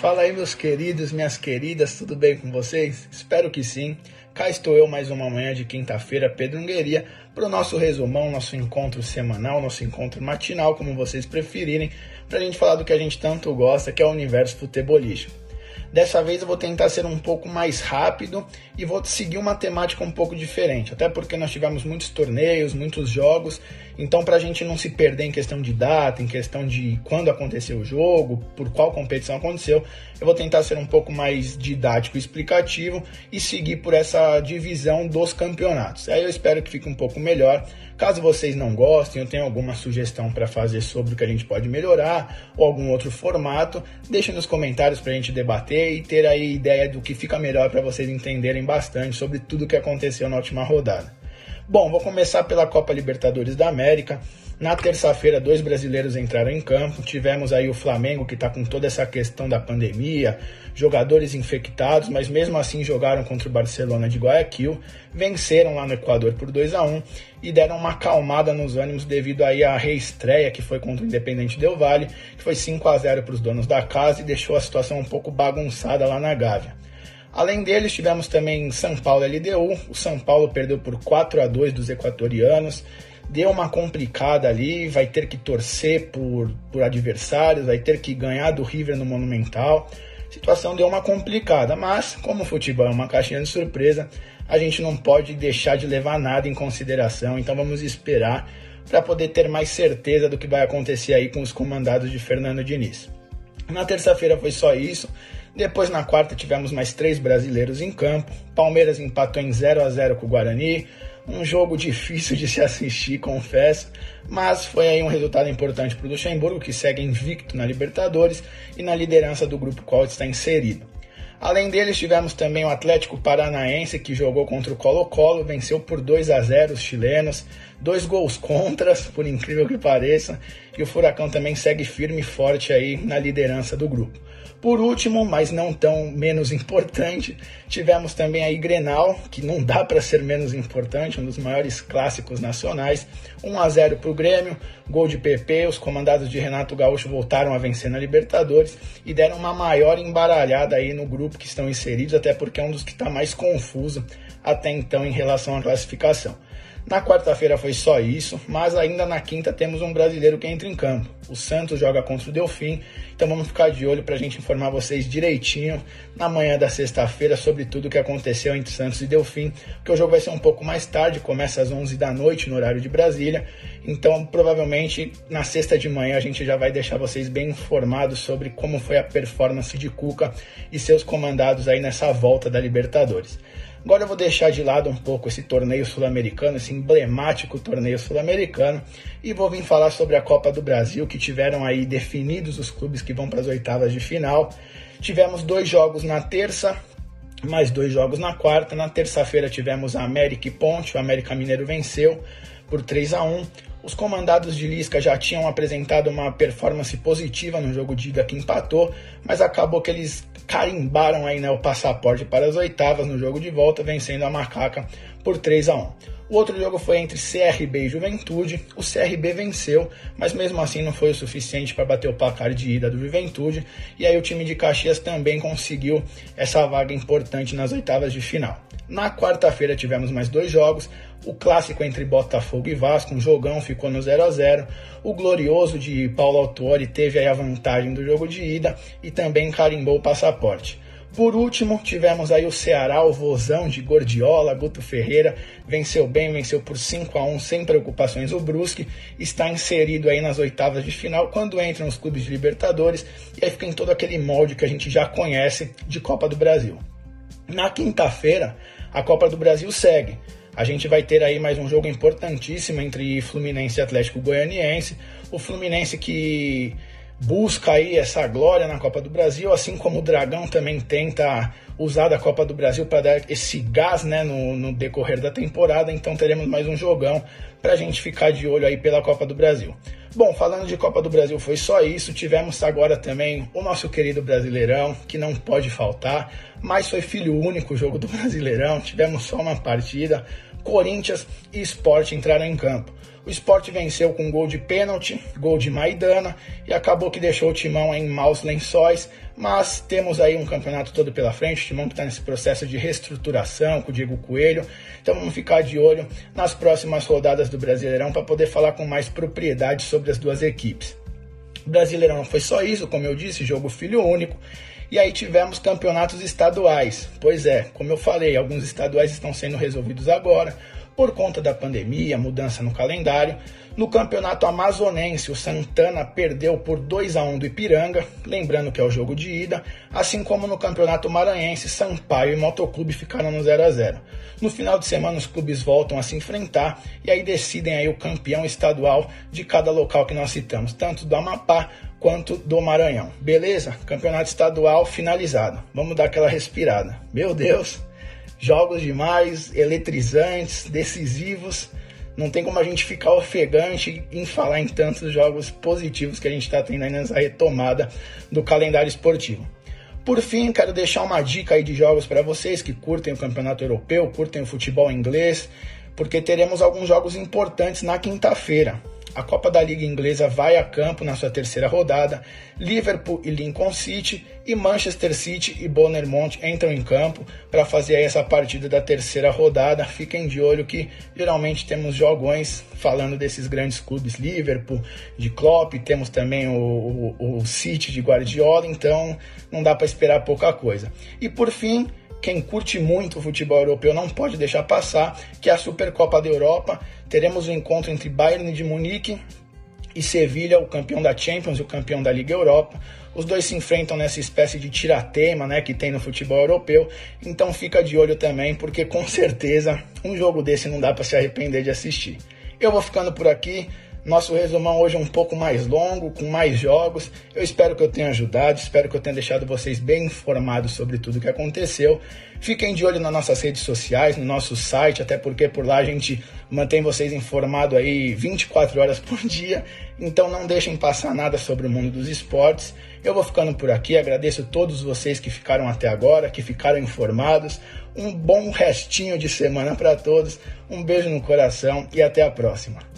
Fala aí, meus queridos, minhas queridas, tudo bem com vocês? Espero que sim. Cá estou eu mais uma manhã de quinta-feira, Pedrungueria, para o nosso resumão, nosso encontro semanal, nosso encontro matinal, como vocês preferirem, para a gente falar do que a gente tanto gosta, que é o universo futebolístico. Dessa vez eu vou tentar ser um pouco mais rápido e vou seguir uma temática um pouco diferente, até porque nós tivemos muitos torneios, muitos jogos, então para a gente não se perder em questão de data, em questão de quando aconteceu o jogo, por qual competição aconteceu, eu vou tentar ser um pouco mais didático e explicativo e seguir por essa divisão dos campeonatos. Aí eu espero que fique um pouco melhor. Caso vocês não gostem ou tenham alguma sugestão para fazer sobre o que a gente pode melhorar ou algum outro formato, deixe nos comentários para a gente debater e ter aí ideia do que fica melhor para vocês entenderem bastante sobre tudo o que aconteceu na última rodada. Bom, vou começar pela Copa Libertadores da América. Na terça-feira, dois brasileiros entraram em campo. Tivemos aí o Flamengo, que está com toda essa questão da pandemia, jogadores infectados, mas mesmo assim jogaram contra o Barcelona de Guayaquil. Venceram lá no Equador por 2 a 1 e deram uma acalmada nos ânimos devido aí à reestreia que foi contra o Independente Del Valle, que foi 5 a 0 para os donos da casa e deixou a situação um pouco bagunçada lá na Gávea. Além deles, tivemos também São Paulo LDU. O São Paulo perdeu por 4 a 2 dos equatorianos deu uma complicada ali, vai ter que torcer por, por adversários, vai ter que ganhar do River no Monumental. A situação deu uma complicada, mas como o futebol é uma caixinha de surpresa, a gente não pode deixar de levar nada em consideração, então vamos esperar para poder ter mais certeza do que vai acontecer aí com os comandados de Fernando Diniz. Na terça-feira foi só isso. Depois, na quarta, tivemos mais três brasileiros em campo. Palmeiras empatou em 0 a 0 com o Guarani. Um jogo difícil de se assistir, confesso, mas foi aí um resultado importante para o Luxemburgo, que segue invicto na Libertadores e na liderança do grupo qual está inserido. Além deles, tivemos também o Atlético Paranaense, que jogou contra o Colo-Colo, venceu por 2 a 0 os chilenos, dois gols contras, por incrível que pareça, e o Furacão também segue firme e forte aí na liderança do grupo. Por último, mas não tão menos importante, tivemos também aí Grenal, que não dá para ser menos importante, um dos maiores clássicos nacionais. 1 a 0 para o Grêmio, gol de PP, os comandados de Renato Gaúcho voltaram a vencer na Libertadores e deram uma maior embaralhada aí no grupo que estão inseridos, até porque é um dos que está mais confuso até então em relação à classificação. Na quarta-feira foi só isso, mas ainda na quinta temos um brasileiro que entra em campo. O Santos joga contra o Delfim, então vamos ficar de olho para a gente informar vocês direitinho na manhã da sexta-feira sobre tudo o que aconteceu entre Santos e Delfim, porque o jogo vai ser um pouco mais tarde, começa às 11 da noite no horário de Brasília, então provavelmente na sexta de manhã a gente já vai deixar vocês bem informados sobre como foi a performance de Cuca e seus comandados aí nessa volta da Libertadores. Agora eu vou deixar de lado um pouco esse torneio sul-americano, esse emblemático torneio sul-americano, e vou vir falar sobre a Copa do Brasil, que tiveram aí definidos os clubes que vão para as oitavas de final. Tivemos dois jogos na terça, mais dois jogos na quarta. Na terça-feira tivemos a América e Ponte, o América Mineiro venceu por 3 a 1 os comandados de Lisca já tinham apresentado uma performance positiva no jogo de ida que empatou, mas acabou que eles carimbaram aí né, o passaporte para as oitavas no jogo de volta, vencendo a Macaca por 3 a 1. O outro jogo foi entre CRB e Juventude. O CRB venceu, mas mesmo assim não foi o suficiente para bater o placar de ida do Juventude. E aí o time de Caxias também conseguiu essa vaga importante nas oitavas de final. Na quarta-feira tivemos mais dois jogos. O clássico entre Botafogo e Vasco, um jogão, ficou no 0 a 0 O glorioso de Paulo Autori teve aí a vantagem do jogo de ida e também carimbou o passaporte. Por último, tivemos aí o Ceará, o vozão de Gordiola, Guto Ferreira, venceu bem, venceu por 5 a 1 sem preocupações o Brusque, está inserido aí nas oitavas de final quando entram os clubes de Libertadores e aí fica em todo aquele molde que a gente já conhece de Copa do Brasil. Na quinta-feira, a Copa do Brasil segue. A gente vai ter aí mais um jogo importantíssimo entre Fluminense e Atlético Goianiense. O Fluminense que busca aí essa glória na Copa do Brasil, assim como o Dragão também tenta usar da Copa do Brasil para dar esse gás né, no, no, decorrer da temporada. Então teremos mais um jogão para a gente ficar de olho aí pela Copa do Brasil. Bom, falando de Copa do Brasil, foi só isso. Tivemos agora também o nosso querido Brasileirão, que não pode faltar, mas foi filho único o jogo do Brasileirão. Tivemos só uma partida Corinthians e Sport entraram em campo. O Sport venceu com gol de pênalti, gol de Maidana e acabou que deixou o Timão em maus lençóis, mas temos aí um campeonato todo pela frente, o Timão que está nesse processo de reestruturação com o Diego Coelho, então vamos ficar de olho nas próximas rodadas do Brasileirão para poder falar com mais propriedade sobre as duas equipes. O Brasileirão não foi só isso, como eu disse, jogo filho único, e aí tivemos campeonatos estaduais. Pois é, como eu falei, alguns estaduais estão sendo resolvidos agora por conta da pandemia, mudança no calendário. No campeonato amazonense, o Santana perdeu por 2 a 1 do Ipiranga, lembrando que é o jogo de ida, assim como no campeonato maranhense, Sampaio e Motoclube ficaram no 0 a 0. No final de semana os clubes voltam a se enfrentar e aí decidem aí o campeão estadual de cada local que nós citamos, tanto do Amapá quanto do Maranhão. Beleza? Campeonato estadual finalizado. Vamos dar aquela respirada. Meu Deus, jogos demais, eletrizantes, decisivos. Não tem como a gente ficar ofegante em falar em tantos jogos positivos que a gente está tendo aí nessa retomada do calendário esportivo. Por fim, quero deixar uma dica aí de jogos para vocês que curtem o campeonato europeu, curtem o futebol inglês, porque teremos alguns jogos importantes na quinta-feira a Copa da Liga Inglesa vai a campo na sua terceira rodada. Liverpool e Lincoln City e Manchester City e Bournemouth entram em campo para fazer essa partida da terceira rodada. Fiquem de olho que geralmente temos jogões falando desses grandes clubes, Liverpool, de Klopp, temos também o, o, o City de Guardiola, então não dá para esperar pouca coisa. E por fim, quem curte muito o futebol europeu não pode deixar passar, que é a Supercopa da Europa. Teremos o um encontro entre Bayern de Munique e Sevilha, o campeão da Champions e o campeão da Liga Europa. Os dois se enfrentam nessa espécie de tiratema né, que tem no futebol europeu. Então fica de olho também, porque com certeza um jogo desse não dá para se arrepender de assistir. Eu vou ficando por aqui. Nosso resumão hoje é um pouco mais longo, com mais jogos. Eu espero que eu tenha ajudado, espero que eu tenha deixado vocês bem informados sobre tudo o que aconteceu. Fiquem de olho nas nossas redes sociais, no nosso site, até porque por lá a gente mantém vocês informados aí 24 horas por dia. Então não deixem passar nada sobre o mundo dos esportes. Eu vou ficando por aqui, agradeço a todos vocês que ficaram até agora, que ficaram informados. Um bom restinho de semana para todos. Um beijo no coração e até a próxima.